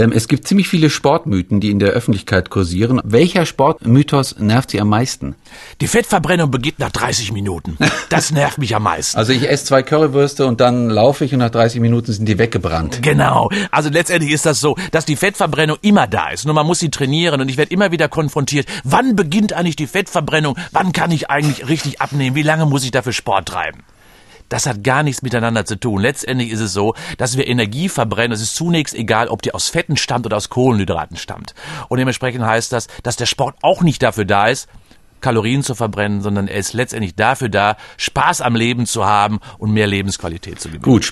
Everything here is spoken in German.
Ähm, es gibt ziemlich viele Sportmythen, die in der Öffentlichkeit kursieren. Welcher Sportmythos nervt Sie am meisten? Die Fettverbrennung beginnt nach 30 Minuten. Das nervt mich am meisten. Also ich esse zwei Currywürste und dann laufe ich und nach 30 Minuten sind die weggebrannt. Genau. Also letztendlich ist das so, dass die Fettverbrennung immer da ist. Nur man muss sie trainieren und ich werde immer wieder konfrontiert. Wann beginnt eigentlich die Fettverbrennung? Wann kann ich eigentlich richtig abnehmen? Wie lange muss ich dafür Sport treiben? Das hat gar nichts miteinander zu tun. Letztendlich ist es so, dass wir Energie verbrennen. Es ist zunächst egal, ob die aus Fetten stammt oder aus Kohlenhydraten stammt. Und dementsprechend heißt das, dass der Sport auch nicht dafür da ist, Kalorien zu verbrennen, sondern er ist letztendlich dafür da, Spaß am Leben zu haben und mehr Lebensqualität zu gewinnen. Gut.